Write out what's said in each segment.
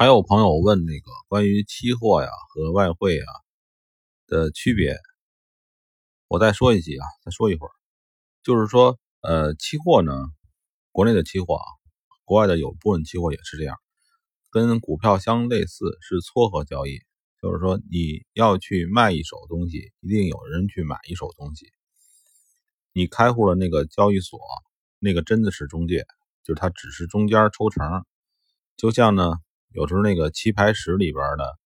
还有朋友问那个关于期货呀和外汇啊的区别，我再说一句啊，再说一会儿，就是说，呃，期货呢，国内的期货啊，国外的有部分期货也是这样，跟股票相类似，是撮合交易，就是说你要去卖一手东西，一定有人去买一手东西，你开户的那个交易所，那个真的是中介，就是它只是中间抽成，就像呢。有时候那个棋牌室里边的，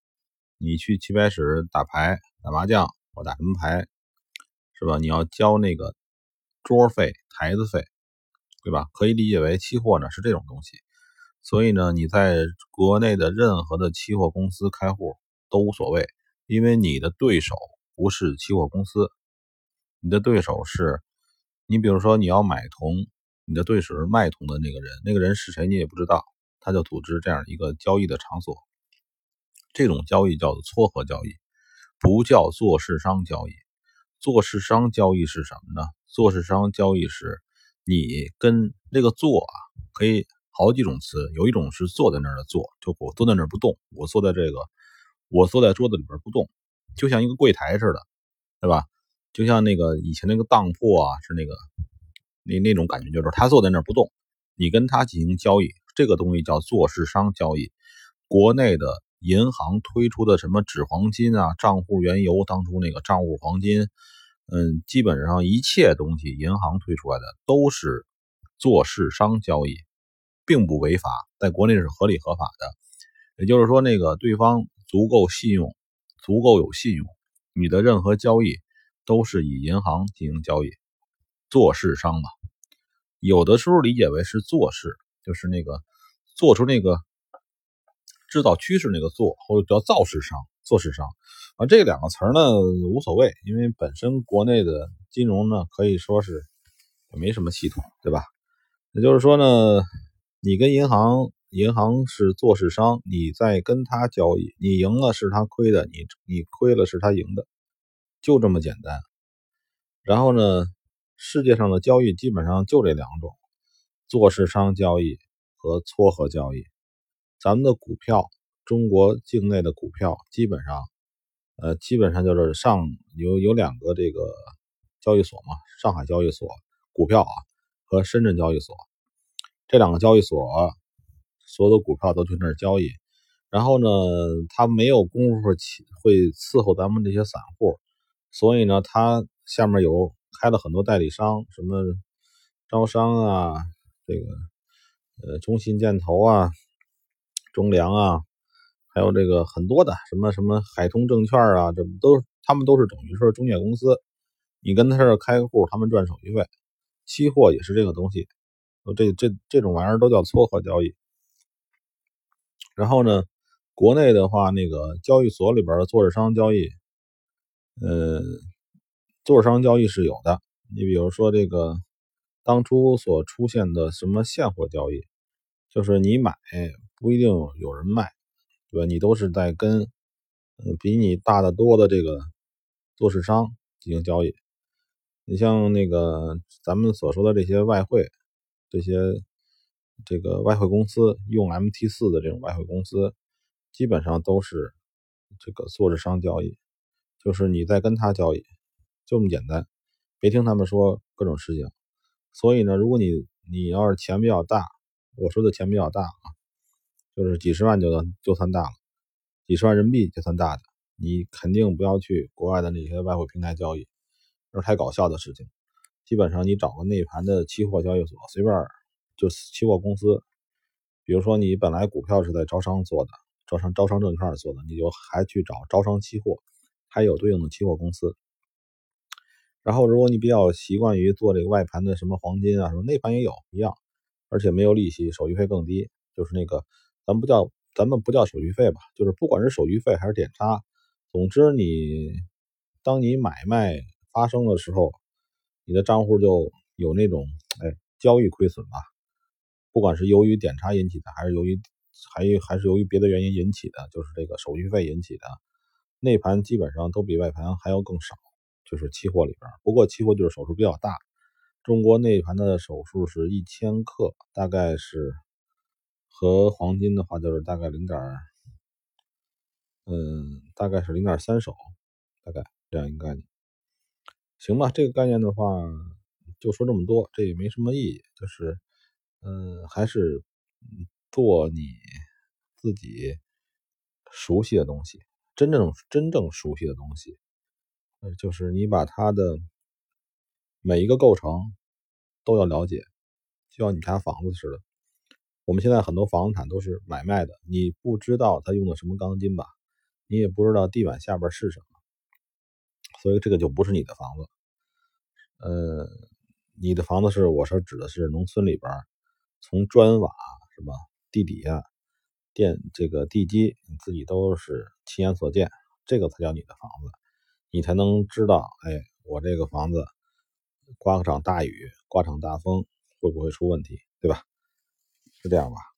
你去棋牌室打牌、打麻将或打什么牌，是吧？你要交那个桌费、台子费，对吧？可以理解为期货呢是这种东西。所以呢，你在国内的任何的期货公司开户都无所谓，因为你的对手不是期货公司，你的对手是，你比如说你要买铜，你的对手是卖铜的那个人，那个人是谁你也不知道。他就组织这样一个交易的场所，这种交易叫做撮合交易，不叫做市商交易。做市商交易是什么呢？做市商交易是，你跟这个做啊，可以好几种词，有一种是坐在那儿的坐，就我坐在那儿不动，我坐在这个，我坐在桌子里边不动，就像一个柜台似的，对吧？就像那个以前那个当铺啊，是那个那那种感觉，就是他坐在那儿不动，你跟他进行交易。这个东西叫做市商交易，国内的银行推出的什么纸黄金啊、账户原油，当初那个账户黄金，嗯，基本上一切东西银行推出来的都是做市商交易，并不违法，在国内是合理合法的。也就是说，那个对方足够信用，足够有信用，你的任何交易都是以银行进行交易，做市商嘛。有的时候理解为是做市。就是那个做出那个制造趋势那个做，或者叫造势商、做市商啊，这两个词儿呢无所谓，因为本身国内的金融呢可以说是也没什么系统，对吧？也就是说呢，你跟银行，银行是做市商，你在跟他交易，你赢了是他亏的，你你亏了是他赢的，就这么简单。然后呢，世界上的交易基本上就这两种。做市商交易和撮合交易，咱们的股票，中国境内的股票基本上，呃，基本上就是上有有两个这个交易所嘛，上海交易所股票啊和深圳交易所，这两个交易所所有的股票都去那儿交易，然后呢，他没有功夫去会伺候咱们这些散户，所以呢，他下面有开了很多代理商，什么招商啊。这个呃，中信建投啊，中粮啊，还有这个很多的什么什么海通证券啊，这都他们都是等于说中介公司，你跟他这开个户，他们赚手续费。期货也是这个东西，这这这种玩意儿都叫撮合交易。然后呢，国内的话，那个交易所里边的做市商交易，呃，做市商交易是有的。你比如说这个。当初所出现的什么现货交易，就是你买不一定有人卖，对吧？你都是在跟嗯比你大的多的这个做市商进行交易。你像那个咱们所说的这些外汇，这些这个外汇公司用 MT 四的这种外汇公司，基本上都是这个做市商交易，就是你在跟他交易，就这么简单。别听他们说各种事情。所以呢，如果你你要是钱比较大，我说的钱比较大啊，就是几十万就能就算大了，几十万人民币就算大的，你肯定不要去国外的那些外汇平台交易，这是太搞笑的事情。基本上你找个内盘的期货交易所，随便就期货公司，比如说你本来股票是在招商做的，招商招商证券做的，你就还去找招商期货，还有对应的期货公司。然后，如果你比较习惯于做这个外盘的什么黄金啊，什么内盘也有一样，而且没有利息，手续费更低。就是那个，咱们不叫咱们不叫手续费吧，就是不管是手续费还是点差，总之你当你买卖发生的时候，你的账户就有那种哎交易亏损吧，不管是由于点差引起的，还是由于还还是由于别的原因引起的，就是这个手续费引起的，内盘基本上都比外盘还要更少。就是期货里边，不过期货就是手数比较大。中国内盘的手数是一千克，大概是和黄金的话就是大概零点，嗯，大概是零点三手，大概这样一个概念。行吧，这个概念的话就说这么多，这也没什么意义，就是，嗯，还是做你自己熟悉的东西，真正真正熟悉的东西，就是你把它的每一个构成都要了解，就像你家房子似的。我们现在很多房产都是买卖的，你不知道他用的什么钢筋吧？你也不知道地板下边是什么，所以这个就不是你的房子。呃，你的房子是我说指的是农村里边，从砖瓦什么地底下电这个地基，你自己都是亲眼所见，这个才叫你的房子，你才能知道，哎，我这个房子刮个场大雨，刮场大风会不会出问题，对吧？是这样吧？